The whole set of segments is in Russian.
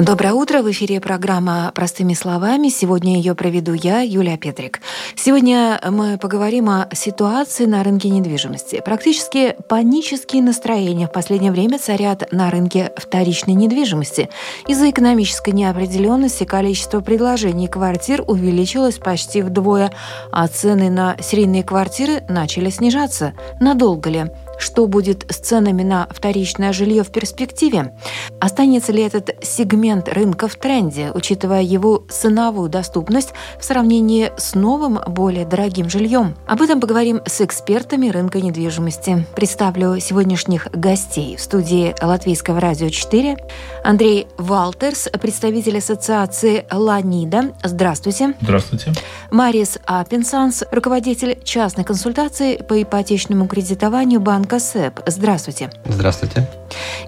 Доброе утро! В эфире программа «Простыми словами». Сегодня ее проведу я, Юлия Петрик. Сегодня мы поговорим о ситуации на рынке недвижимости. Практически панические настроения в последнее время царят на рынке вторичной недвижимости. Из-за экономической неопределенности количество предложений квартир увеличилось почти вдвое, а цены на серийные квартиры начали снижаться. Надолго ли? Что будет с ценами на вторичное жилье в перспективе? Останется ли этот сегмент рынка в тренде, учитывая его ценовую доступность в сравнении с новым, более дорогим жильем? Об этом поговорим с экспертами рынка недвижимости. Представлю сегодняшних гостей в студии Латвийского радио 4. Андрей Валтерс, представитель ассоциации «Ланида». Здравствуйте. Здравствуйте. Марис Апенсанс, руководитель частной консультации по ипотечному кредитованию банка СЭП. Здравствуйте. Здравствуйте.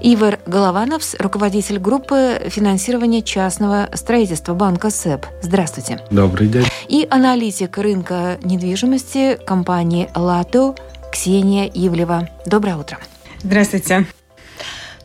Ивар Головановс, руководитель группы финансирования частного строительства банка СЭП. Здравствуйте. Добрый день. И аналитик рынка недвижимости компании «Лато» Ксения Ивлева. Доброе утро. Здравствуйте.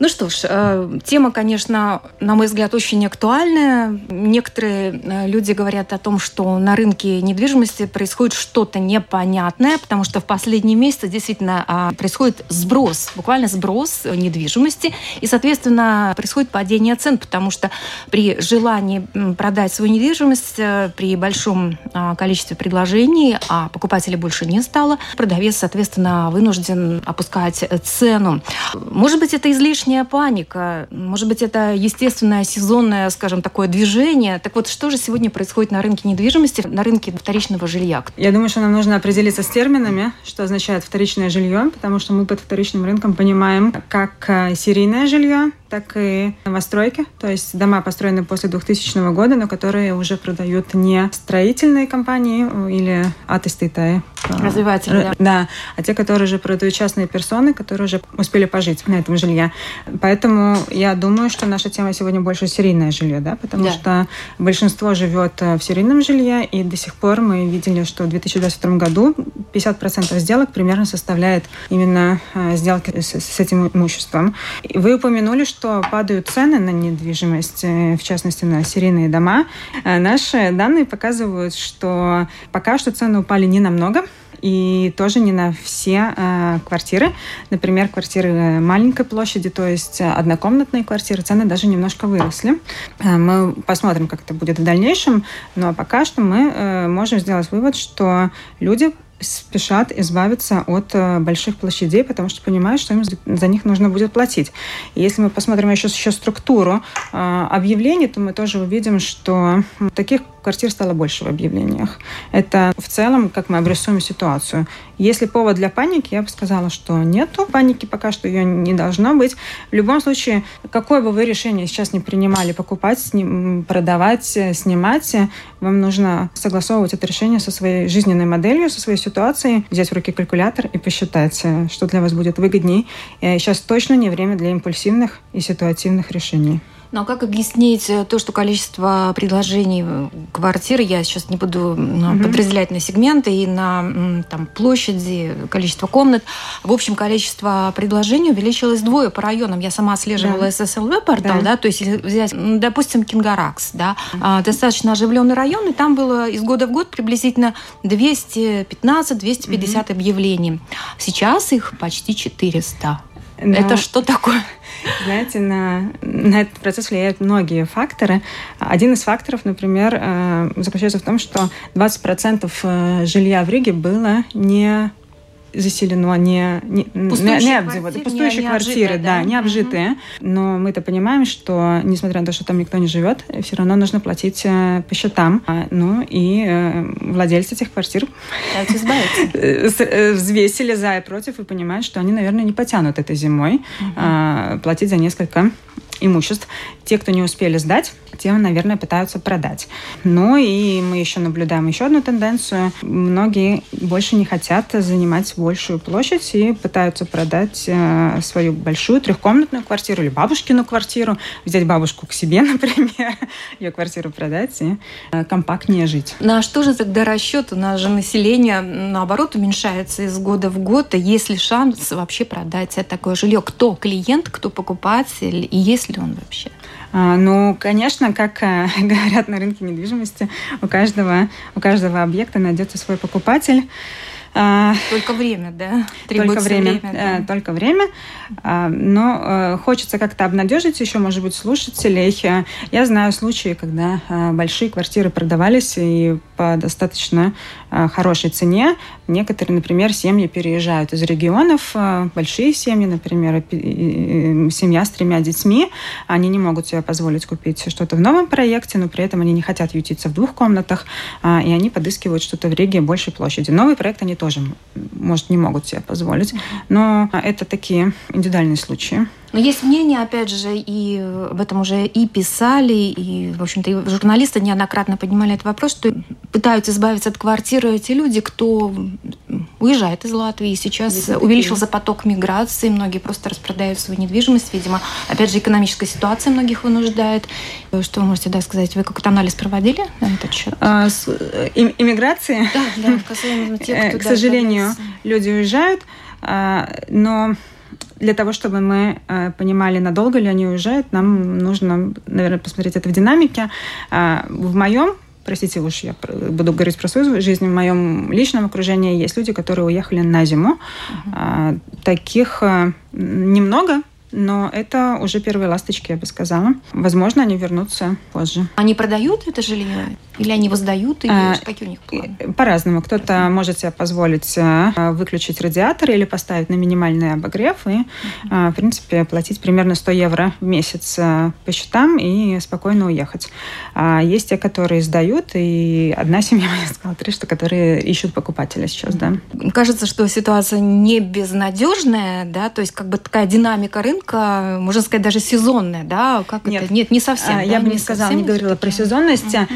Ну что ж, э, тема, конечно, на мой взгляд, очень актуальная. Некоторые э, люди говорят о том, что на рынке недвижимости происходит что-то непонятное, потому что в последние месяцы действительно а, происходит сброс, буквально сброс недвижимости, и, соответственно, происходит падение цен, потому что при желании продать свою недвижимость э, при большом а, количестве предложений, а покупателей больше не стало, продавец, соответственно, вынужден опускать цену. Может быть, это излишне излишняя паника. Может быть, это естественное сезонное, скажем, такое движение. Так вот, что же сегодня происходит на рынке недвижимости, на рынке вторичного жилья? Я думаю, что нам нужно определиться с терминами, что означает вторичное жилье, потому что мы под вторичным рынком понимаем как э, серийное жилье, так и новостройки, то есть дома, построенные после 2000 года, но которые уже продают не строительные компании или атеститай. Развиватели, да. Да, а те, которые уже продают частные персоны, которые уже успели пожить на этом жилье. Поэтому я думаю, что наша тема сегодня больше серийное жилье, да, потому да. что большинство живет э, в серийном жилье, и до сих пор мы видели, что в 2022 году 50% сделок примерно составляет именно э, сделки с, с этим имуществом. Вы упомянули, что падают цены на недвижимость, э, в частности на серийные дома. Наши данные показывают, что пока что цены упали не намного, и тоже не на все э, квартиры. Например, квартиры маленькой площади, то есть однокомнатные квартиры, цены даже немножко выросли. Э, мы посмотрим, как это будет в дальнейшем, но пока что мы э, можем сделать вывод, что люди спешат избавиться от э, больших площадей, потому что понимают, что им за них нужно будет платить. И если мы посмотрим еще, еще структуру э, объявлений, то мы тоже увидим, что таких квартир стало больше в объявлениях. Это в целом, как мы обрисуем ситуацию. Если повод для паники, я бы сказала, что нету паники, пока что ее не должно быть. В любом случае, какое бы вы решение сейчас не принимали, покупать, сним, продавать, снимать, вам нужно согласовывать это решение со своей жизненной моделью, со своей ситуацией, взять в руки калькулятор и посчитать, что для вас будет выгодней. И сейчас точно не время для импульсивных и ситуативных решений. А как объяснить э, то, что количество предложений э, квартир, я сейчас не буду угу. подразделять на сегменты и на там, площади, количество комнат, в общем, количество предложений увеличилось двое по районам. Я сама отслеживала да. SSLV портал, да. да, то есть взять, допустим, Кингаракс, да, угу. достаточно оживленный район, и там было из года в год приблизительно 215-250 угу. объявлений. Сейчас их почти 400. Но... Это что такое? Знаете, на, на этот процесс влияют многие факторы. Один из факторов, например, э, заключается в том, что 20% э, жилья в Риге было не заселено не, не, пустующие не, не квартиры, пустующие не, квартиры, не да, да, не обжитые. Угу. Но мы-то понимаем, что, несмотря на то, что там никто не живет, все равно нужно платить э, по счетам. А, ну и э, владельцы этих квартир э, взвесили за и против и понимают, что они, наверное, не потянут этой зимой угу. платить за несколько имуществ. Те, кто не успели сдать, те, наверное, пытаются продать. Ну и мы еще наблюдаем еще одну тенденцию. Многие больше не хотят занимать большую площадь и пытаются продать э, свою большую трехкомнатную квартиру или бабушкину квартиру, взять бабушку к себе, например, ее квартиру продать и э, компактнее жить. На что же тогда расчет? У нас же население, наоборот, уменьшается из года в год. И есть ли шанс вообще продать такое жилье? Кто клиент, кто покупатель и есть ли он вообще? А, ну, конечно, как э, говорят на рынке недвижимости, у каждого, у каждого объекта найдется свой покупатель. А, только время, да? Требуется только время, время да. только время. А, но э, хочется как-то обнадежить еще, может быть, слушателей. Я знаю случаи, когда большие квартиры продавались и по достаточно хорошей цене. Некоторые, например, семьи переезжают из регионов, большие семьи, например, семья с тремя детьми, они не могут себе позволить купить что-то в новом проекте, но при этом они не хотят ютиться в двух комнатах, и они подыскивают что-то в Риге большей площади. Новый проект они тоже, может, не могут себе позволить, но это такие индивидуальные случаи. Но есть мнение, опять же, и об этом уже и писали, и, в общем-то, и журналисты неоднократно поднимали этот вопрос, что пытаются избавиться от квартиры эти люди, кто уезжает из Латвии. Сейчас увеличился такие. поток миграции, многие просто распродают свою недвижимость, видимо. Опять же, экономическая ситуация многих вынуждает. Что вы можете да, сказать? Вы какой-то анализ проводили на этот счет? А, с, и, иммиграции? Да, да, касаемо тех, кто... К сожалению, люди уезжают, а, но для того, чтобы мы э, понимали, надолго ли они уезжают, нам нужно, наверное, посмотреть это в динамике. Э, в моем простите уж, я буду говорить про свою жизнь, в моем личном окружении есть люди, которые уехали на зиму. Uh-huh. Таких э, немного, но это уже первые ласточки, я бы сказала. Возможно, они вернутся позже. Они продают это жилье? Или они воздают? Или а, какие у них планы? По-разному. Кто-то может себе позволить а, выключить радиатор или поставить на минимальный обогрев и, uh в принципе, платить примерно 100 евро в месяц а, по счетам и спокойно уехать. А есть те, которые сдают, и одна семья, я сказала, три, что которые ищут покупателя сейчас, да. Кажется, что ситуация не безнадежная, да, то есть как бы такая динамика рынка рынка, можно сказать, даже сезонная, да? Как Нет, это? Нет, не совсем. А, я да? бы не, не сказала, не говорила про сезонность. Uh-huh.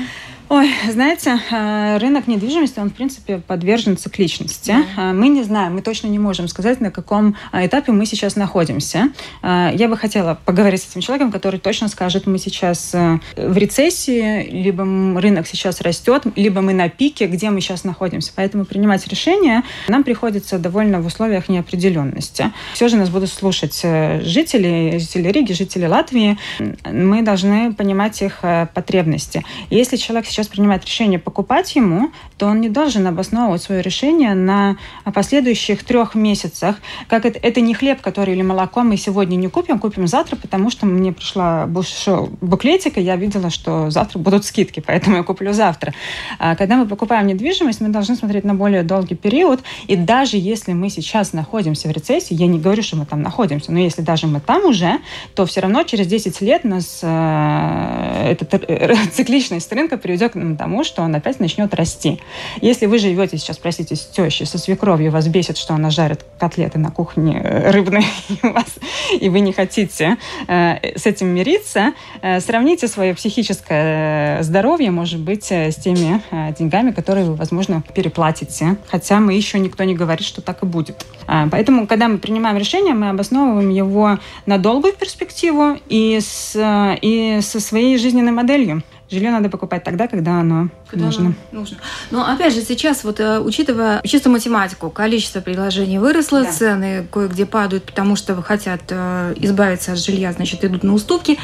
Ой, знаете, э, рынок недвижимости, он, в принципе, подвержен цикличности. Да. Мы не знаем, мы точно не можем сказать, на каком э, этапе мы сейчас находимся. Э, я бы хотела поговорить с этим человеком, который точно скажет, мы сейчас в рецессии, либо рынок сейчас растет, либо мы на пике, где мы сейчас находимся. Поэтому принимать решения нам приходится довольно в условиях неопределенности. Все же нас будут слушать жители, жители Риги, жители Латвии. Мы должны понимать их потребности. Если человек сейчас сейчас принимает решение покупать ему, то он не должен обосновывать свое решение на последующих трех месяцах. Как это, это не хлеб, который или молоко мы сегодня не купим, купим завтра, потому что мне пришла буклетика, я видела, что завтра будут скидки, поэтому я куплю завтра. А когда мы покупаем недвижимость, мы должны смотреть на более долгий период, и даже если мы сейчас находимся в рецессии, я не говорю, что мы там находимся, но если даже мы там уже, то все равно через 10 лет нас э, эта э, цикличность рынка приведет к тому, что он опять начнет расти. Если вы живете сейчас, простите, с тещей, со свекровью, вас бесит, что она жарит котлеты на кухне э, рыбные, и, вы не хотите э, с этим мириться, э, сравните свое психическое здоровье, может быть, с теми деньгами, которые вы, возможно, переплатите. Хотя мы еще никто не говорит, что так и будет. Э, поэтому, когда мы принимаем решение, мы обосновываем его на долгую перспективу и, с, и со своей жизненной моделью. Жилье надо покупать тогда, когда оно когда нужно. Оно нужно. Но опять же, сейчас, вот э, учитывая чисто математику, количество предложений выросло, да. цены кое-где падают, потому что хотят э, избавиться от жилья, значит, идут на уступки.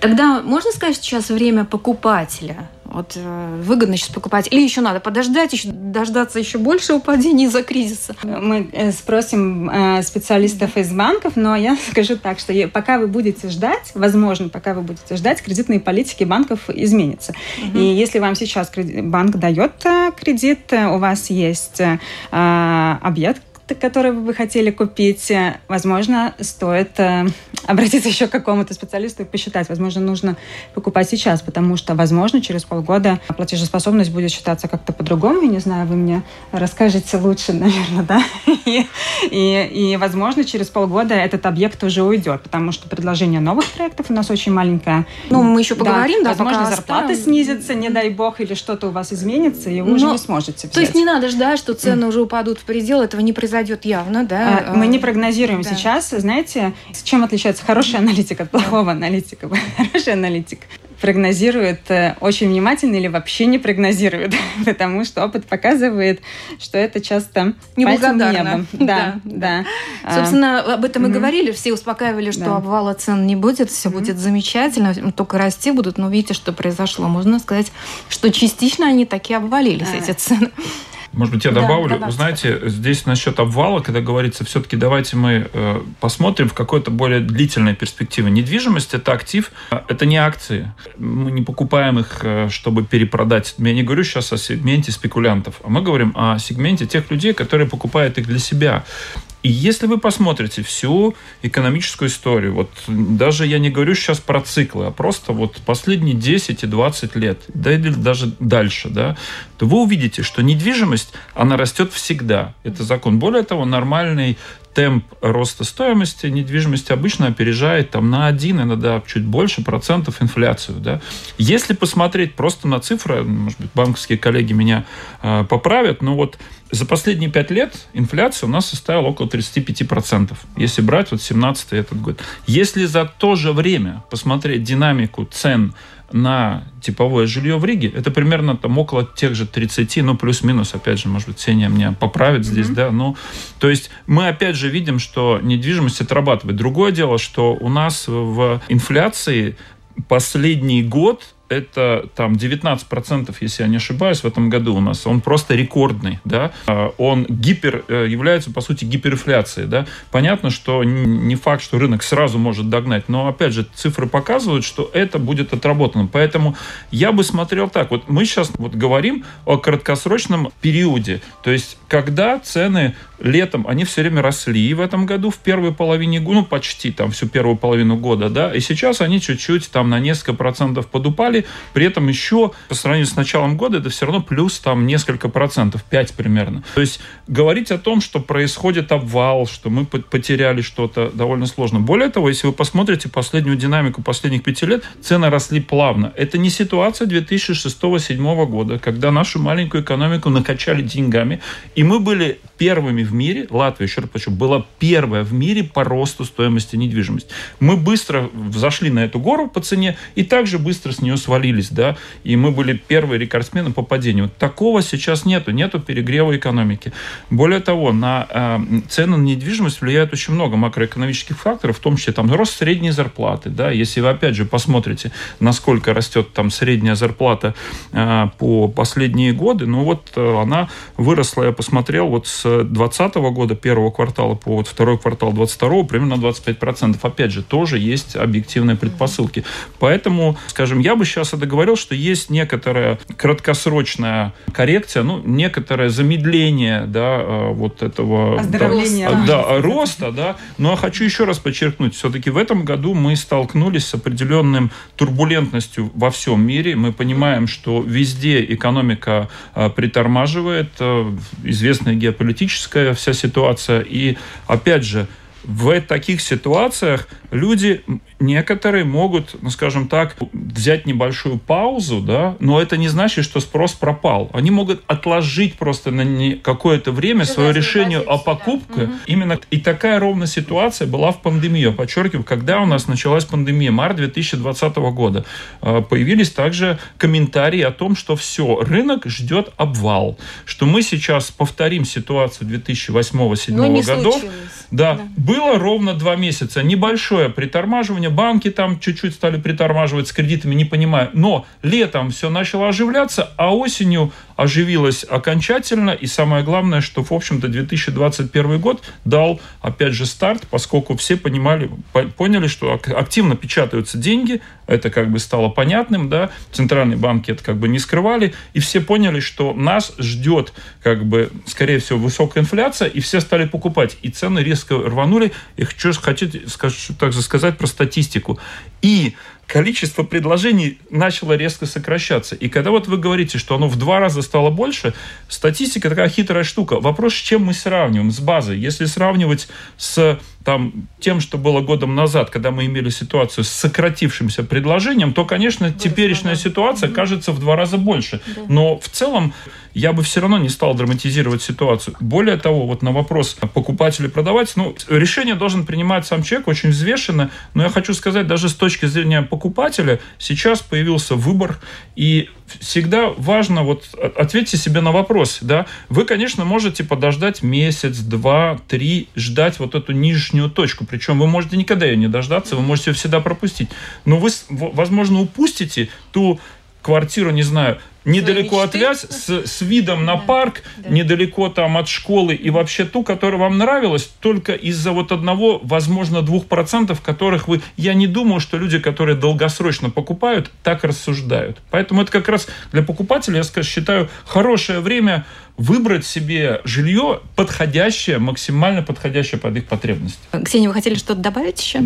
Тогда можно сказать, сейчас время покупателя? Вот э, выгодно сейчас покупать. Или еще надо подождать, еще дождаться еще большего падения из-за кризиса. Мы э, спросим э, специалистов из банков, но я скажу так, что пока вы будете ждать, возможно, пока вы будете ждать, кредитные политики банков изменятся. Угу. И если вам сейчас банк дает кредит, у вас есть объект, который вы бы хотели купить, возможно, стоит э, обратиться еще к какому-то специалисту и посчитать. Возможно, нужно покупать сейчас, потому что, возможно, через полгода платежеспособность будет считаться как-то по-другому. Я не знаю, вы мне расскажете лучше, наверное, да? И, и, и, возможно, через полгода этот объект уже уйдет, потому что предложение новых проектов у нас очень маленькое. Ну, мы еще поговорим, да, да возможно, зарплаты снизятся, не дай бог, или что-то у вас изменится, и вы Но, уже не сможете взять. То есть не надо ждать, что цены уже упадут в предел, этого не произойдет явно, да? А, мы не прогнозируем да. сейчас, знаете, с чем отличается хороший аналитик от плохого аналитика? Хороший аналитик прогнозирует э, очень внимательно или вообще не прогнозирует, потому что опыт показывает, что это часто неблагодарно. Да, да. да. Собственно, об этом мы говорили, все успокаивали, что да. обвала цен не будет, все будет замечательно, только расти будут, но видите, что произошло. Можно сказать, что частично они таки обвалились, эти цены. Может быть, я добавлю. Вы знаете, здесь насчет обвала, когда говорится, все-таки давайте мы э, посмотрим в какой-то более длительной перспективе. Недвижимость – это актив, а это не акции. Мы не покупаем их, э, чтобы перепродать. Я не говорю сейчас о сегменте спекулянтов, а мы говорим о сегменте тех людей, которые покупают их для себя. И если вы посмотрите всю экономическую историю, вот даже я не говорю сейчас про циклы, а просто вот последние 10 и 20 лет, да или даже дальше, да, то вы увидите, что недвижимость, она растет всегда. Это закон. Более того, нормальный темп роста стоимости недвижимости обычно опережает там, на один, иногда чуть больше процентов инфляцию. Да? Если посмотреть просто на цифры, может быть, банковские коллеги меня э, поправят, но вот за последние пять лет инфляция у нас составила около 35%, если брать вот 17 этот год. Если за то же время посмотреть динамику цен на типовое жилье в Риге, это примерно там около тех же 30, ну, плюс-минус, опять же, может быть, Сеня меня поправит mm-hmm. здесь, да, ну, то есть мы опять же видим, что недвижимость отрабатывает. Другое дело, что у нас в инфляции последний год это там 19%, если я не ошибаюсь, в этом году у нас. Он просто рекордный, да. А, он гипер, э, является, по сути, гиперинфляцией, да. Понятно, что не факт, что рынок сразу может догнать, но, опять же, цифры показывают, что это будет отработано. Поэтому я бы смотрел так. Вот мы сейчас вот говорим о краткосрочном периоде. То есть, когда цены летом, они все время росли в этом году, в первой половине ну, почти там всю первую половину года, да, и сейчас они чуть-чуть там на несколько процентов подупали, при этом еще по сравнению с началом года это все равно плюс там несколько процентов, 5 примерно. То есть говорить о том, что происходит обвал, что мы потеряли что-то, довольно сложно. Более того, если вы посмотрите последнюю динамику последних пяти лет, цены росли плавно. Это не ситуация 2006-2007 года, когда нашу маленькую экономику накачали деньгами, и мы были первыми в мире, Латвия, еще раз подчеркну, была первая в мире по росту стоимости недвижимости. Мы быстро взошли на эту гору по цене и также быстро с нее свалились, да, и мы были первые рекордсмены по падению. Такого сейчас нету, нету перегрева экономики. Более того, на э, цены на недвижимость влияет очень много макроэкономических факторов, в том числе там рост средней зарплаты, да, если вы опять же посмотрите, насколько растет там средняя зарплата э, по последние годы, ну вот э, она выросла, я посмотрел, вот с 2020 года, первого квартала по вот второй квартал 22 примерно на 25%. Опять же, тоже есть объективные предпосылки. Поэтому, скажем, я бы сейчас это говорил, что есть некоторая краткосрочная коррекция, ну, некоторое замедление, да, э, вот этого... Оздоровления. Да, да, роста, да. Но я хочу еще раз подчеркнуть, все-таки в этом году мы столкнулись с определенным турбулентностью во всем мире. Мы понимаем, что везде экономика э, притормаживает, э, известная геополитическая вся ситуация. И, опять же, в таких ситуациях люди некоторые могут, ну, скажем так, взять небольшую паузу, да, но это не значит, что спрос пропал. Они могут отложить просто на какое-то время свое решение о покупке. Да. Именно и такая ровно ситуация была в пандемию. Подчеркиваю, когда у нас началась пандемия, март 2020 года, а, появились также комментарии о том, что все, рынок ждет обвал, что мы сейчас повторим ситуацию 2008-2007 годов. Да, да, было ровно два месяца, небольшое притормаживание, банки там чуть-чуть стали притормаживать с кредитами, не понимаю. Но летом все начало оживляться, а осенью оживилось окончательно, и самое главное, что, в общем-то, 2021 год дал, опять же, старт, поскольку все понимали, поняли, что активно печатаются деньги, это как бы стало понятным, да, центральные банки это как бы не скрывали, и все поняли, что нас ждет, как бы, скорее всего, высокая инфляция, и все стали покупать, и цены резко рванули. И хочу, хотите, также сказать про статистику. И количество предложений начало резко сокращаться. И когда вот вы говорите, что оно в два раза стало больше, статистика такая хитрая штука. Вопрос, с чем мы сравниваем, с базой. Если сравнивать с там, тем, что было годом назад, когда мы имели ситуацию с сократившимся предложением, то, конечно, да. ситуация кажется в два раза больше. Да. Но в целом я бы все равно не стал драматизировать ситуацию. Более того, вот на вопрос покупателя продавать, ну, решение должен принимать сам человек очень взвешенно, но я хочу сказать, даже с точки зрения покупателя, сейчас появился выбор, и всегда важно, вот ответьте себе на вопрос, да, вы, конечно, можете подождать месяц, два, три, ждать вот эту нижнюю точку, причем вы можете никогда ее не дождаться, вы можете ее всегда пропустить, но вы, возможно, упустите ту квартиру, не знаю, недалеко от Вязь, с, с видом на да, парк, да. недалеко там от школы, и вообще ту, которая вам нравилась, только из-за вот одного, возможно, двух процентов, которых вы... Я не думаю, что люди, которые долгосрочно покупают, так рассуждают. Поэтому это как раз для покупателя, я считаю, хорошее время выбрать себе жилье подходящее, максимально подходящее под их потребности. Ксения, вы хотели что-то добавить еще?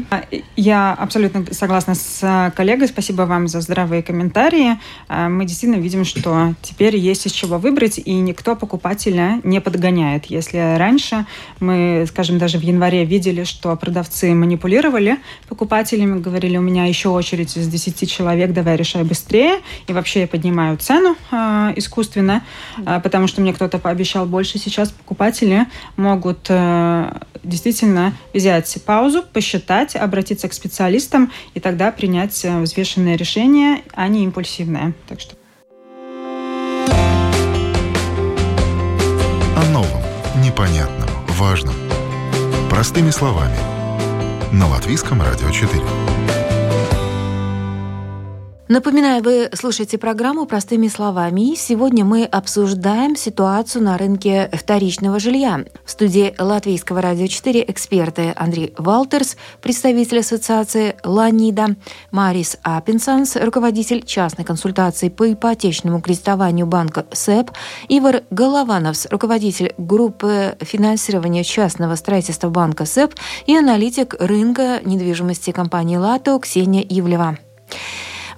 Я абсолютно согласна с а, коллегой. Спасибо вам за здравые комментарии. А, мы действительно видим, что теперь есть из чего выбрать, и никто покупателя не подгоняет. Если раньше мы, скажем, даже в январе видели, что продавцы манипулировали покупателями, говорили, у меня еще очередь из 10 человек, давай решай быстрее, и вообще я поднимаю цену искусственно, потому что мне кто-то пообещал больше, сейчас покупатели могут э, действительно взять паузу, посчитать, обратиться к специалистам и тогда принять э, взвешенное решение, а не импульсивное. Так что... О новом, непонятном, важном. Простыми словами. На Латвийском радио 4. Напоминаю, вы слушаете программу «Простыми словами». И сегодня мы обсуждаем ситуацию на рынке вторичного жилья. В студии Латвийского радио 4 эксперты Андрей Валтерс, представитель ассоциации «Ланида», Марис Апинсанс, руководитель частной консультации по ипотечному кредитованию банка СЭП, Ивар Головановс, руководитель группы финансирования частного строительства банка СЭП и аналитик рынка недвижимости компании «Лато» Ксения Ивлева.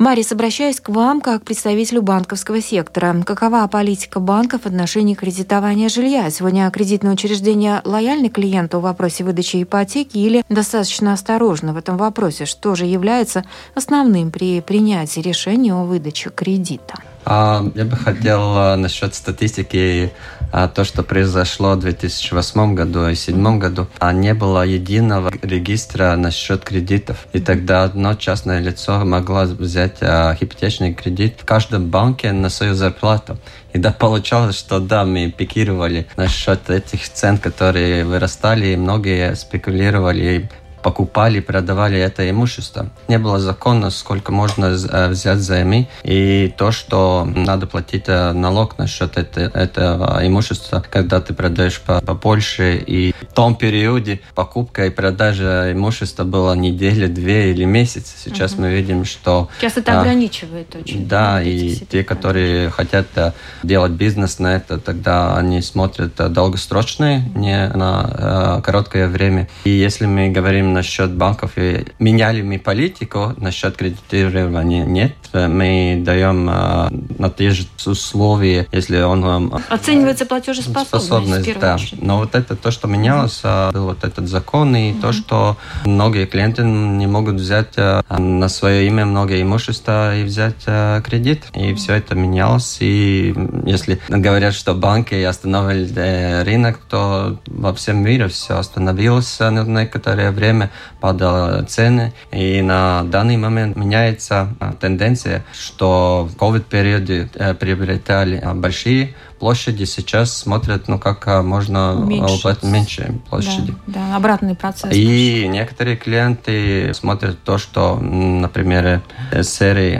Марис, обращаюсь к вам как представителю банковского сектора. Какова политика банков в отношении кредитования жилья? Сегодня кредитное учреждение лояльны клиенту в вопросе выдачи ипотеки или достаточно осторожно в этом вопросе? Что же является основным при принятии решения о выдаче кредита? А, я бы хотел а, насчет статистики а, то, что произошло в 2008 году и 2007 году, а не было единого регистра насчет кредитов. И тогда одно частное лицо могло взять а, ипотечный кредит в каждом банке на свою зарплату. И да, получалось, что да, мы пикировали насчет этих цен, которые вырастали, и многие спекулировали покупали, продавали это имущество. Не было закона, сколько можно э, взять займы, и то, что надо платить э, налог насчет это, этого имущества, когда ты продаешь по, по Польше, и в том периоде покупка и продажа имущества была неделя, две или месяц. Сейчас угу. мы видим, что... Сейчас это а, ограничивает очень. Да, и те, которые хотят э, делать бизнес на это, тогда они смотрят долгосрочные, не на короткое время. И если мы говорим насчет банков. И меняли мы политику насчет кредитирования? Нет. Мы даем э, на те же условия, если он... Э, Оценивается платежеспособность. Способность, да. Но вот это то, что менялось, был вот этот закон, и mm-hmm. то, что многие клиенты не могут взять на свое имя много имущества и взять кредит. И все это менялось. И если говорят, что банки остановили рынок, то во всем мире все остановилось на некоторое время время падали цены, и на данный момент меняется а, тенденция, что в COVID-периоде э, приобретали а, большие площади, сейчас смотрят, ну, как а, можно меньше, меньше площади. Да, да, обратный процесс. И некоторые клиенты смотрят то, что, например, серии,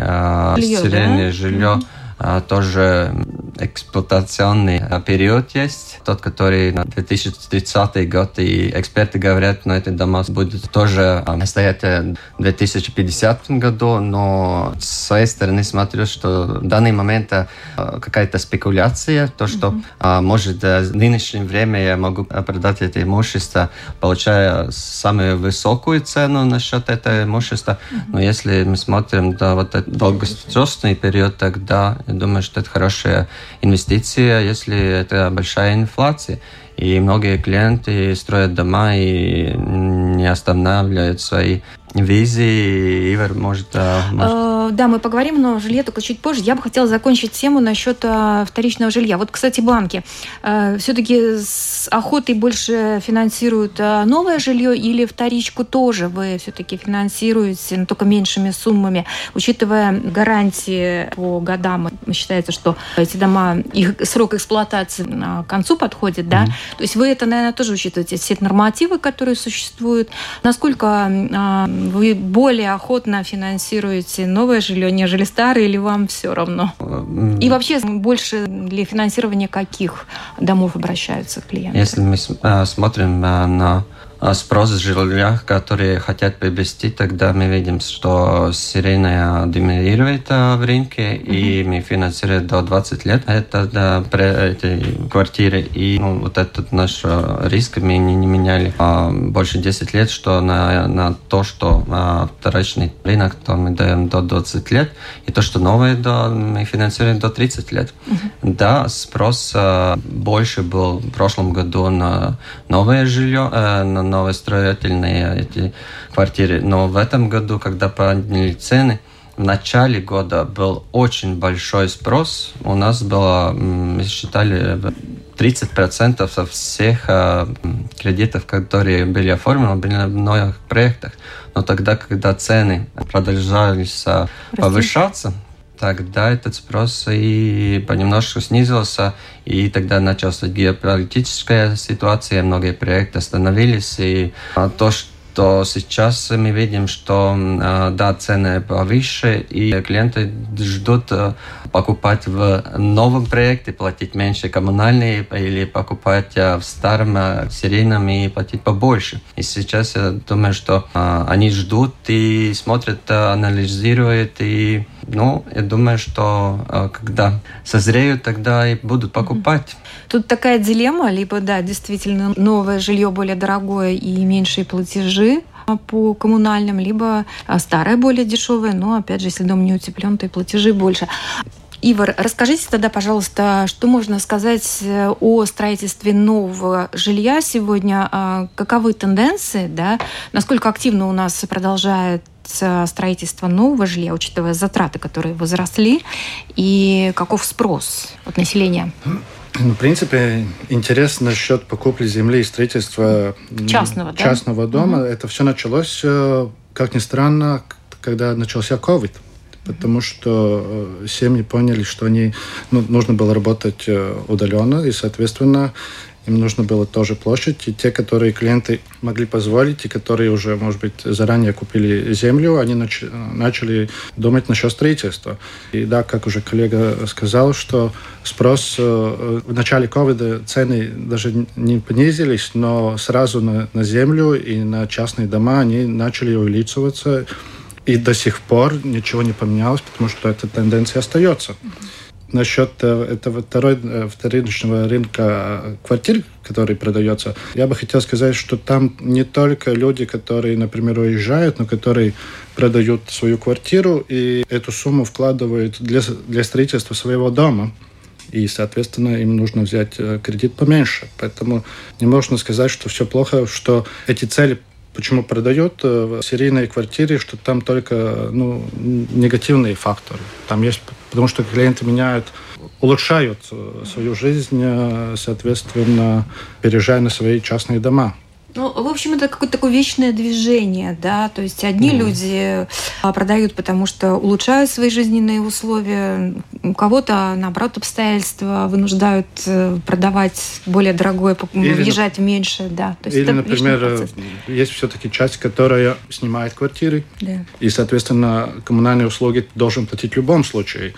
жилье, да? жилье, mm-hmm тоже эксплуатационный период есть, тот, который на 2030 год, и эксперты говорят, что эти дома будут тоже стоять в 2050 году, но с своей стороны смотрю, что в данный момент какая-то спекуляция, то, что mm-hmm. может в нынешнее время я могу продать это имущество, получая самую высокую цену насчет этого имущества, mm-hmm. но если мы смотрим на вот этот долгосрочный период, тогда я думаю, что это хорошая инвестиция, если это большая инфляция. И многие клиенты строят дома и не останавливают свои визии. Ивар, может, может... Да, мы поговорим, но жилье только чуть позже. Я бы хотела закончить тему насчет э, вторичного жилья. Вот, кстати, банки э, все-таки с охотой больше финансируют новое жилье или вторичку тоже вы все-таки финансируете, но только меньшими суммами, учитывая гарантии по годам. Считается, что эти дома, их срок эксплуатации к концу подходит, да? Mm-hmm. То есть вы это, наверное, тоже учитываете, все нормативы, которые существуют. Насколько вы более охотно финансируете новое жилье, нежели старое, или вам все равно? И вообще больше для финансирования каких домов обращаются клиенты? Если мы э, смотрим на а спрос жилья, которые хотят приобрести, тогда мы видим, что серийная доминирует в рынке, mm-hmm. и мы финансируем до 20 лет это да, эти квартиры. И ну, вот этот наш риск мы не, не меняли а больше 10 лет, что на, на то, что а, вторичный рынок, то мы даем до 20 лет, и то, что новое, да, мы финансируем до 30 лет. Mm-hmm. Да, спрос а, больше был в прошлом году на новое жилье, а, на новостроительные эти квартиры. Но в этом году, когда подняли цены, в начале года был очень большой спрос. У нас было, мы считали, 30% со всех э, кредитов, которые были оформлены, были в новых проектах. Но тогда, когда цены продолжались э, повышаться, тогда этот спрос и понемножку снизился, и тогда началась геополитическая ситуация, многие проекты остановились, и то, что то сейчас мы видим, что да, цены повыше, и клиенты ждут покупать в новом проекте, платить меньше коммунальные, или покупать в старом серийном и платить побольше. И сейчас я думаю, что они ждут и смотрят, анализируют, и ну, я думаю, что когда созреют, тогда и будут покупать. Тут такая дилемма, либо, да, действительно, новое жилье более дорогое и меньшие платежи, по коммунальным, либо старое более дешевое, но опять же, если дом не утеплен, то и платежи больше. Ивар, расскажите тогда, пожалуйста, что можно сказать э, о строительстве нового жилья сегодня? А, каковы тенденции, да? насколько активно у нас продолжает строительство нового жилья, учитывая затраты, которые возросли, и каков спрос от населения? Ну, в принципе, интерес насчет покупки земли и строительства частного, частного да? дома, угу. это все началось, э, как ни странно, когда начался COVID потому что э, семьи поняли, что они, ну, нужно было работать э, удаленно, и, соответственно, им нужно было тоже площадь. И те, которые клиенты могли позволить, и которые уже, может быть, заранее купили землю, они нач начали думать насчет строительства. И да, как уже коллега сказал, что спрос э, в начале ковида цены даже не понизились, но сразу на, на землю и на частные дома они начали увеличиваться. И до сих пор ничего не поменялось, потому что эта тенденция остается. Насчет э, этого второй, э, вторичного рынка э, квартир, который продается, я бы хотел сказать, что там не только люди, которые, например, уезжают, но которые продают свою квартиру и эту сумму вкладывают для, для строительства своего дома. И, соответственно, им нужно взять кредит поменьше. Поэтому не можно сказать, что все плохо, что эти цели почему продает в серийной квартире, что там только ну, негативные факторы. Там есть, потому что клиенты меняют, улучшают э, свою жизнь, э, соответственно, переезжая на свои частные дома. Ну, в общем, это какое-то такое вечное движение, да, то есть одни mm. люди а, продают, потому что улучшают свои жизненные условия, у кого-то, наоборот, обстоятельства вынуждают э, продавать более дорогое, или, въезжать меньше, да. То есть или, например, есть все-таки часть, которая снимает квартиры, да. и, соответственно, коммунальные услуги должен платить в любом случае.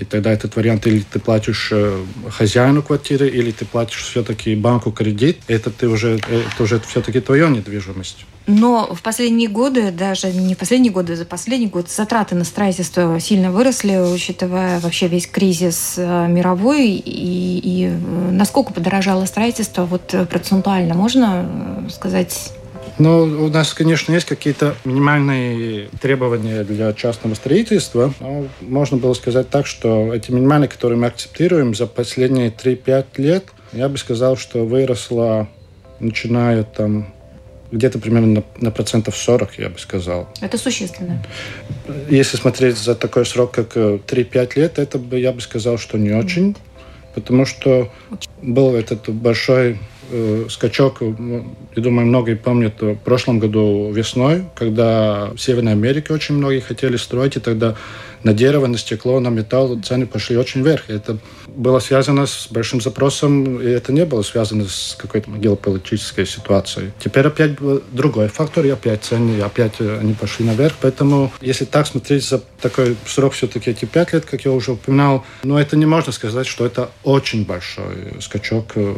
И тогда этот вариант, или ты платишь э, хозяину квартиры, или ты платишь все-таки банку кредит, это ты уже, это уже все-таки твоя недвижимость. Но в последние годы, даже не последние годы, за последний год затраты на строительство сильно выросли, учитывая вообще весь кризис э, мировой. И, и э, насколько подорожало строительство, вот процентуально можно сказать ну, у нас, конечно, есть какие-то минимальные требования для частного строительства. Но можно было сказать так, что эти минимальные, которые мы акцептируем за последние 3-5 лет, я бы сказал, что выросло, начиная там где-то примерно на, на процентов 40, я бы сказал. Это существенно. Если смотреть за такой срок, как 3-5 э, лет, это бы, я бы сказал, что не очень, потому что был этот большой э, скачок, я думаю, многие помнят, в прошлом году весной, когда в Северной Америке очень многие хотели строить, и тогда на дерево, на стекло, на металл цены пошли очень вверх. Это было связано с большим запросом, и это не было связано с какой-то геополитической ситуацией. Теперь опять другой фактор, и опять цены, опять они пошли наверх. Поэтому, если так смотреть за такой срок все-таки эти пять лет, как я уже упоминал, но это не можно сказать, что это очень большой скачок э,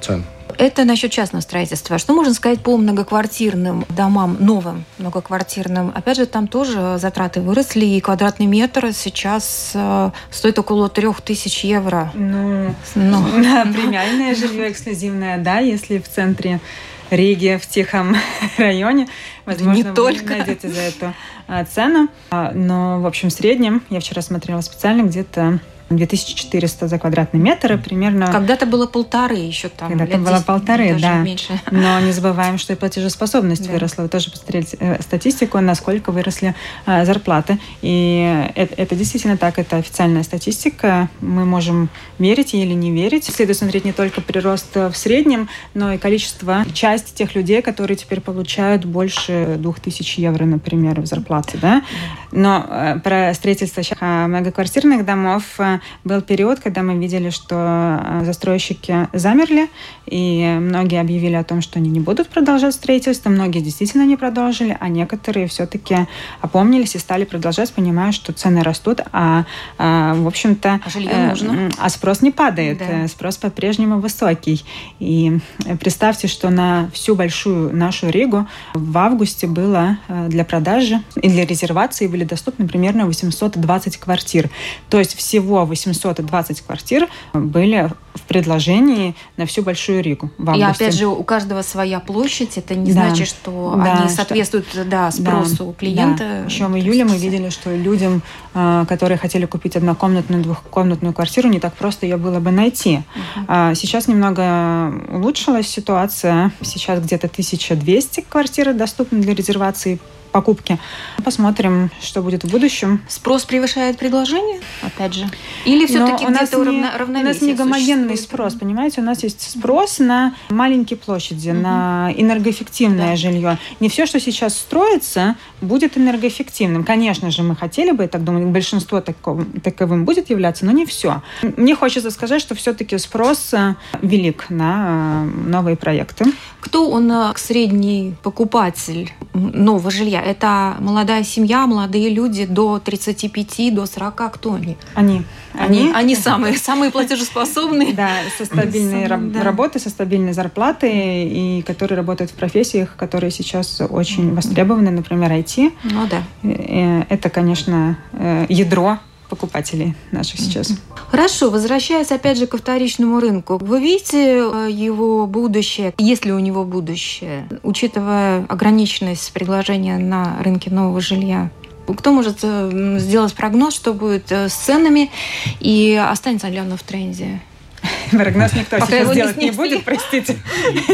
цен. Это насчет частного строительства. Что можно сказать по многоквартирным домам, новым многоквартирным? Опять же, там тоже затраты выросли, и квадратный метр сейчас э, стоит около 3000 евро. Ну, ну. Да, премиальное жилье эксклюзивное, да, если в центре Риги, в тихом районе. Возможно, не только. вы найдете за эту а, цену. А, но, в общем, в среднем, я вчера смотрела специально, где-то 2400 за квадратный метр, примерно... Когда-то было полторы еще там. Когда-то было полторы, да. Меньше. Но не забываем, что и платежеспособность да. выросла. Вы тоже посмотрели э, статистику, насколько выросли э, зарплаты. И это, это действительно так, это официальная статистика. Мы можем верить или не верить. Следует смотреть не только прирост в среднем, но и количество, часть тех людей, которые теперь получают больше 2000 евро, например, в зарплате. Да? Но э, про строительство многоквартирных домов был период, когда мы видели, что э, застройщики замерли, и многие объявили о том, что они не будут продолжать строительство. Многие действительно не продолжили, а некоторые все-таки опомнились и стали продолжать, понимая, что цены растут, а, а в общем-то, а, э, а спрос не падает, да. Спрос по-прежнему высокий. И представьте, что на всю большую нашу Ригу в августе было для продажи и для резервации были доступны примерно 820 квартир. То есть всего 820 квартир были в предложении на всю Большую Ригу в августе. И опять же, у каждого своя площадь. Это не да. значит, что да, они соответствуют что... да, спросу да, клиента. Да. Еще в июле мы видели, что людям, а, которые хотели купить однокомнатную, двухкомнатную квартиру, не так просто ее было бы найти. Uh-huh. Сейчас немного улучшилась ситуация. Сейчас где-то 1200 квартир доступны для резервации покупки. Посмотрим, что будет в будущем. Спрос превышает предложение, опять же? Или все-таки где-то не, равновесие У нас не гомогенный спрос, понимаете? У нас есть спрос на маленькие площади, угу. на энергоэффективное да. жилье. Не все, что сейчас строится, будет энергоэффективным. Конечно же, мы хотели бы, я так думаю, большинство таков, таковым будет являться, но не все. Мне хочется сказать, что все-таки спрос э, велик на э, новые проекты. Кто он э, средний покупатель нового жилья? Это молодая семья, молодые люди до 35, до 40. Кто они? Они. Они, они самые, самые платежеспособные. Да, со стабильной да. работой, со стабильной зарплатой, и которые работают в профессиях, которые сейчас очень востребованы, например, IT. Ну да. Э, это, конечно, э, ядро покупателей наших сейчас. Хорошо, возвращаясь опять же ко вторичному рынку, вы видите э, его будущее, есть ли у него будущее, учитывая ограниченность предложения на рынке нового жилья? Кто может э, сделать прогноз, что будет э, с ценами и останется ли оно в тренде? Прогноз никто Пока сейчас делать не, не будет, простите.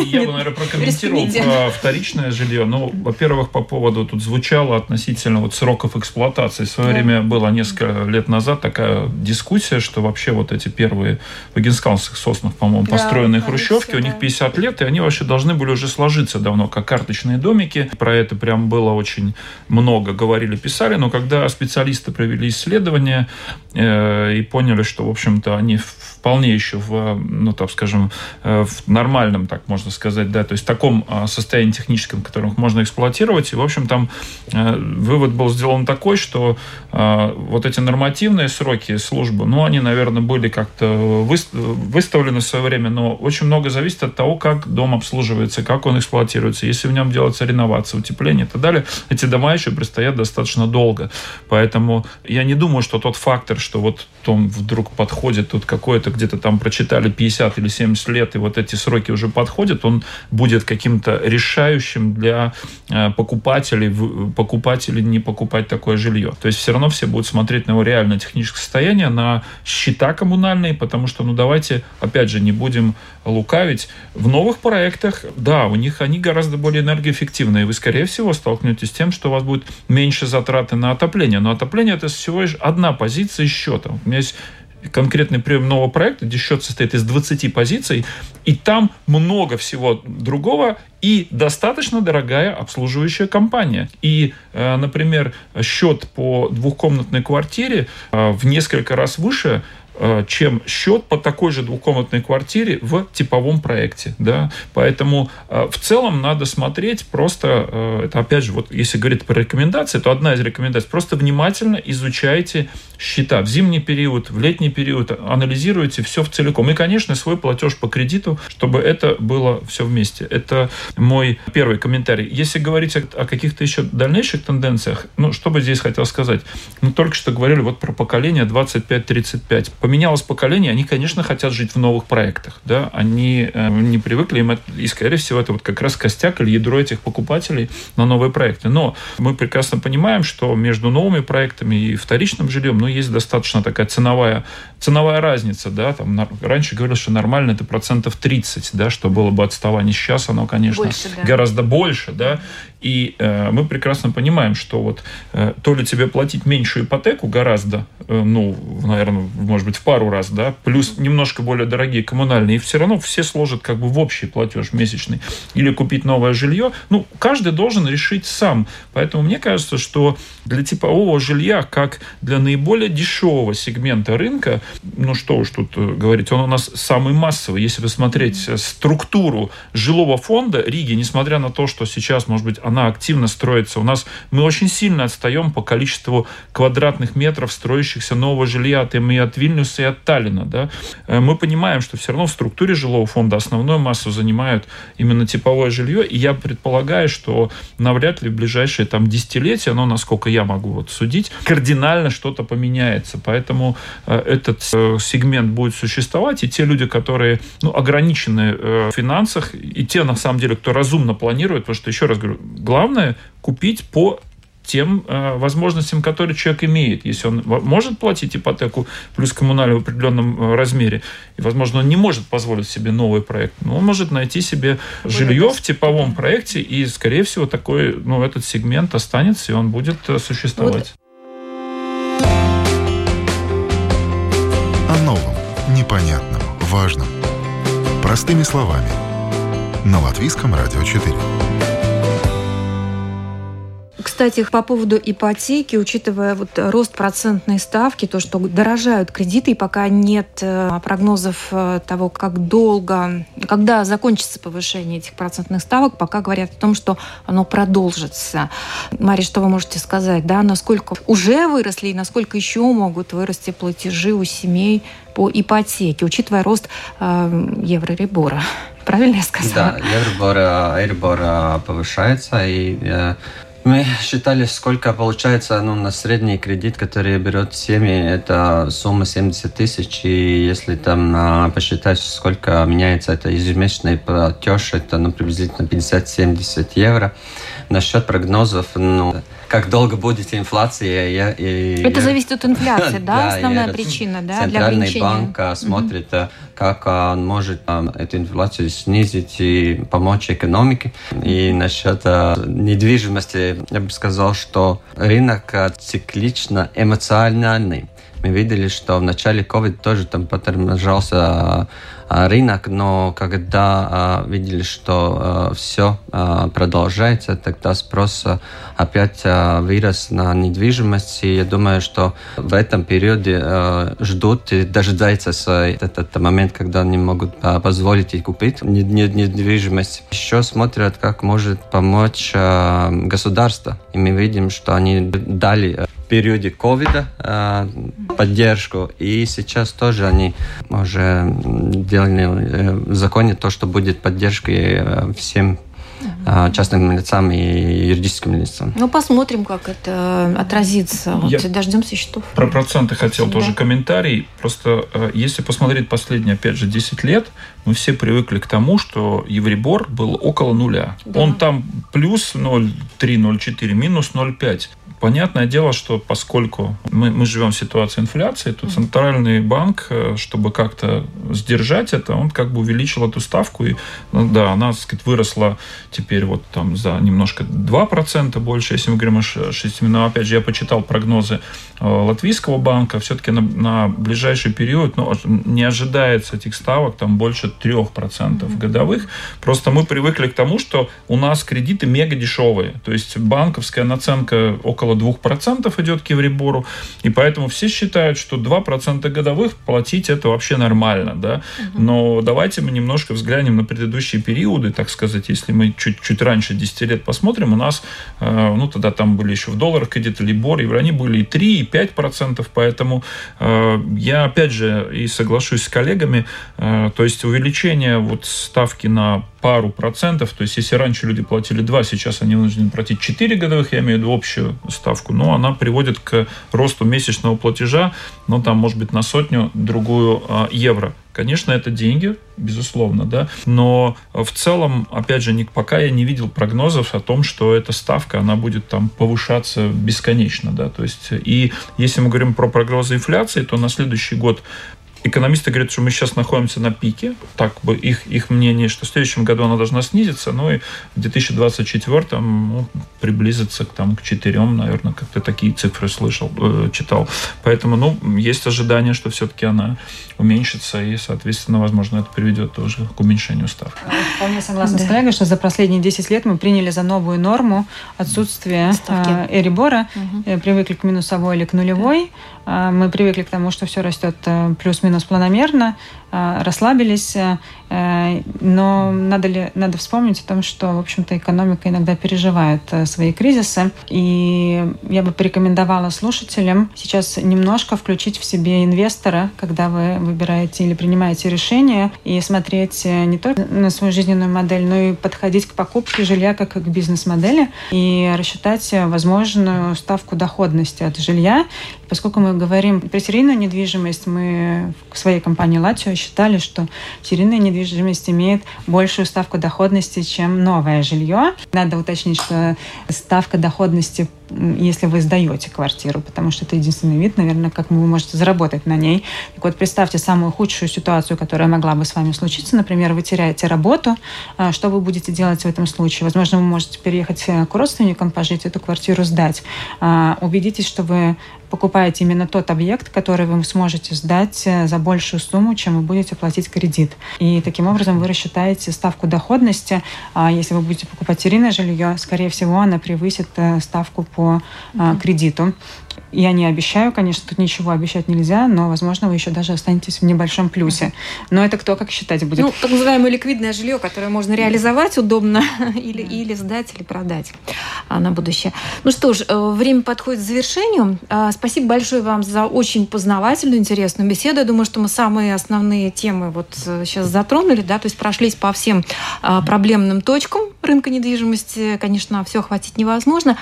Я бы, наверное, прокомментировал про вторичное жилье. Ну, во-первых, по поводу тут звучало относительно вот сроков эксплуатации. В свое да. время было несколько лет назад такая дискуссия, что вообще вот эти первые в Агенскалских соснах, по-моему, построенные да, хрущевки, да. у них 50 лет, и они вообще должны были уже сложиться давно, как карточные домики. Про это прям было очень много говорили, писали, но когда специалисты провели исследования э, и поняли, что, в общем-то, они вполне еще в ну, так скажем, в нормальном, так можно сказать, да, то есть в таком состоянии техническом, которым их можно эксплуатировать. И, в общем, там вывод был сделан такой, что вот эти нормативные сроки службы, ну, они, наверное, были как-то выставлены в свое время, но очень много зависит от того, как дом обслуживается, как он эксплуатируется. Если в нем делается реновация, утепление и так далее, эти дома еще предстоят достаточно долго. Поэтому я не думаю, что тот фактор, что вот он вдруг подходит, тут какое-то где-то там прочитали 50 или 70 лет, и вот эти сроки уже подходят, он будет каким-то решающим для э, покупателей, покупателей не покупать такое жилье. То есть все равно все будут смотреть на его реальное техническое состояние, на счета коммунальные, потому что, ну давайте, опять же, не будем лукавить. В новых проектах, да, у них они гораздо более энергоэффективные. Вы, скорее всего, столкнетесь с тем, что у вас будет меньше затраты на отопление. Но отопление это всего лишь одна позиция счета. У меня есть конкретный прием нового проекта, где счет состоит из 20 позиций, и там много всего другого, и достаточно дорогая обслуживающая компания. И, э, например, счет по двухкомнатной квартире э, в несколько раз выше Э, чем счет по такой же двухкомнатной квартире в типовом проекте. Да? Поэтому в целом надо смотреть просто, это опять же, вот если говорить про рекомендации, то одна из рекомендаций, просто внимательно изучайте счета в зимний период, в летний период, анализируйте все в целиком. И, конечно, свой платеж по кредиту, чтобы это было все вместе. Это мой первый комментарий. Если говорить о, каких-то еще дальнейших тенденциях, ну, что бы здесь хотел сказать? Мы только что говорили вот про поколение 25-35 поменялось поколение, они, конечно, хотят жить в новых проектах. Да? Они э, не привыкли, им это, и, скорее всего, это вот как раз костяк или ядро этих покупателей на новые проекты. Но мы прекрасно понимаем, что между новыми проектами и вторичным жильем ну, есть достаточно такая ценовая, ценовая разница. Да? Там, раньше говорили, что нормально это процентов 30, да, что было бы отставание. Сейчас оно, конечно, больше, да. гораздо больше. Да? И э, мы прекрасно понимаем, что вот э, то ли тебе платить меньшую ипотеку гораздо, э, ну, наверное, может быть, в пару раз, да, плюс немножко более дорогие коммунальные, и все равно все сложат как бы в общий платеж месячный. Или купить новое жилье. Ну, каждый должен решить сам. Поэтому мне кажется, что для типового жилья, как для наиболее дешевого сегмента рынка, ну что уж тут э, говорить, он у нас самый массовый. Если посмотреть э, структуру жилого фонда Риги, несмотря на то, что сейчас, может быть, она активно строится. У нас мы очень сильно отстаем по количеству квадратных метров строящихся нового жилья от, и от Вильнюса, и от Таллина. Да? Э, мы понимаем, что все равно в структуре жилого фонда основную массу занимают именно типовое жилье, и я предполагаю, что навряд ли в ближайшие там десятилетия, но насколько я могу вот судить, кардинально что-то поменяется. Поэтому э, этот э, сегмент будет существовать, и те люди, которые ну, ограничены в финансах, и те, на самом деле, кто разумно планирует, потому что, еще раз говорю, Главное купить по тем э, возможностям, которые человек имеет. Если он может платить ипотеку плюс коммунальную в определенном э, размере, и, возможно, он не может позволить себе новый проект, но он может найти себе жилье в типовом проекте, и, скорее всего, такой, ну, этот сегмент останется, и он будет э, существовать. Вот. О новом, непонятном, важном. Простыми словами. На Латвийском радио 4. Кстати, по поводу ипотеки, учитывая вот рост процентной ставки, то, что дорожают кредиты, и пока нет э, прогнозов э, того, как долго, когда закончится повышение этих процентных ставок, пока говорят о том, что оно продолжится. Мария, что вы можете сказать, да, насколько уже выросли и насколько еще могут вырасти платежи у семей по ипотеке, учитывая рост э, евроребора? Правильно я сказала? Да, евробор, евробор повышается, и мы считали, сколько получается ну, на средний кредит, который берет семьи, это сумма 70 тысяч, и если там а, посчитать, сколько меняется это ежемесячный платеж, это ну, приблизительно 50-70 евро. Насчет прогнозов, ну, как долго будет инфляция. Я, и, Это зависит от инфляции, да, основная причина, да, Центральный для банк а, смотрит, mm как он может а, эту инфляцию снизить и помочь экономике. И насчет недвижимости, я бы сказал, что рынок циклично эмоциональный Мы видели, что в начале COVID тоже там поторможался а, рынок, но когда а, видели, что а, все продолжается, тогда спрос опять вырос на недвижимость. И я думаю, что в этом периоде ждут и дожидаются этот момент, когда они могут позволить и купить недвижимость. Еще смотрят, как может помочь государство. И мы видим, что они дали периоде ковида э, поддержку, и сейчас тоже они уже делали э, в законе то, что будет поддержкой э, всем частным лицам и юридическим лицам. Ну, посмотрим, как это отразится. Вот Я дождемся счетов. Про проценты хотел да. тоже комментарий. Просто если посмотреть последние, опять же, 10 лет, мы все привыкли к тому, что Евребор был около нуля. Да. Он там плюс 0,3, 0,4, минус 0,5. Понятное дело, что поскольку мы, мы живем в ситуации инфляции, то центральный банк, э, чтобы как-то сдержать это, он как бы увеличил эту ставку. И, ну, да, она, так сказать, выросла теперь вот там за немножко 2% больше, если мы говорим о 6. Но опять же, я почитал прогнозы э, Латвийского банка. Все-таки на, на ближайший период ну, не ожидается этих ставок там больше 3% mm-hmm. годовых. Просто мы привыкли к тому, что у нас кредиты мега дешевые. То есть банковская наценка около около 2% идет к Евребору, и поэтому все считают, что 2% годовых платить это вообще нормально, да. Но давайте мы немножко взглянем на предыдущие периоды, так сказать, если мы чуть-чуть раньше 10 лет посмотрим, у нас, э, ну, тогда там были еще в долларах кредиты Либор, и они были и 3, и 5%, поэтому э, я, опять же, и соглашусь с коллегами, э, то есть увеличение вот ставки на пару процентов, то есть если раньше люди платили 2, сейчас они вынуждены платить 4 годовых, я имею в виду общую ставку, но она приводит к росту месячного платежа, ну там может быть на сотню другую евро. Конечно, это деньги, безусловно, да, но в целом, опять же, пока я не видел прогнозов о том, что эта ставка, она будет там повышаться бесконечно, да, то есть, и если мы говорим про прогнозы инфляции, то на следующий год Экономисты говорят, что мы сейчас находимся на пике. Так бы их, их мнение, что в следующем году она должна снизиться, но и в 2024 ну, приблизиться к, там, к 4, наверное, как-то такие цифры слышал, э, читал. Поэтому, ну, есть ожидание, что все-таки она уменьшится, и, соответственно, возможно, это приведет тоже к уменьшению ставки. Вполне согласна да. с коллегой, что за последние 10 лет мы приняли за новую норму отсутствие Ставки. Э, Эрибора, угу. привыкли к минусовой или к нулевой. Да. Мы привыкли к тому, что все растет плюс-минус планомерно. Э, расслабились, э, но надо, ли, надо вспомнить о том, что, в общем-то, экономика иногда переживает э, свои кризисы. И я бы порекомендовала слушателям сейчас немножко включить в себе инвестора, когда вы выбираете или принимаете решение, и смотреть не только на свою жизненную модель, но и подходить к покупке жилья как к бизнес-модели и рассчитать возможную ставку доходности от жилья. Поскольку мы говорим про серийную недвижимость, мы в своей компании «Латио» считали, что серийная недвижимость имеет большую ставку доходности, чем новое жилье. Надо уточнить, что ставка доходности если вы сдаете квартиру, потому что это единственный вид, наверное, как вы можете заработать на ней. Так вот, представьте самую худшую ситуацию, которая могла бы с вами случиться. Например, вы теряете работу. А, что вы будете делать в этом случае? Возможно, вы можете переехать э, к родственникам, пожить, эту квартиру сдать. А, убедитесь, что вы покупаете именно тот объект, который вы сможете сдать э, за большую сумму, чем вы будете платить кредит. И таким образом вы рассчитаете ставку доходности. А если вы будете покупать серийное жилье, скорее всего, она превысит э, ставку по mm-hmm. кредиту. Я не обещаю, конечно, тут ничего обещать нельзя, но, возможно, вы еще даже останетесь в небольшом плюсе. Но это кто как считать будет. Ну, так называемое ликвидное жилье, которое можно реализовать удобно или, или сдать, или продать а, на будущее. Ну что ж, э, время подходит к завершению. А, спасибо большое вам за очень познавательную, интересную беседу. Я думаю, что мы самые основные темы вот сейчас э, затронули, да, то есть прошлись по всем а, проблемным точкам рынка недвижимости. Конечно, все охватить невозможно.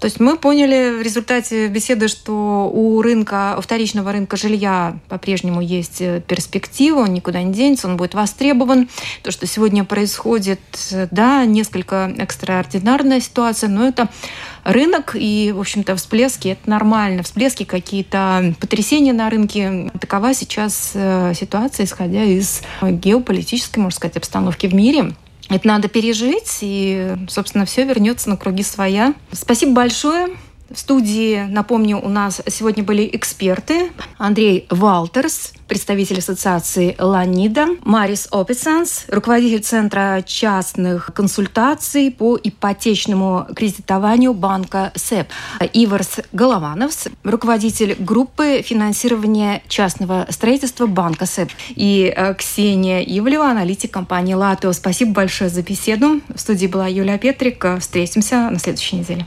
То есть мы поняли в результате беседы беседы, что у рынка, у вторичного рынка жилья по-прежнему есть э, перспектива, он никуда не денется, он будет востребован. То, что сегодня происходит, да, несколько экстраординарная ситуация, но это рынок, и, в общем-то, всплески – это нормально. Всплески, какие-то потрясения на рынке. Такова сейчас э, ситуация, исходя из геополитической, можно сказать, обстановки в мире. Это надо пережить, и, собственно, все вернется на круги своя. Спасибо большое. В студии, напомню, у нас сегодня были эксперты. Андрей Валтерс, представитель ассоциации «Ланида», Марис Описанс, руководитель Центра частных консультаций по ипотечному кредитованию банка СЭП, Иварс Головановс, руководитель группы финансирования частного строительства банка СЭП, и э, Ксения Ивлева, аналитик компании «Латео». Спасибо большое за беседу. В студии была Юлия Петрик. Встретимся на следующей неделе.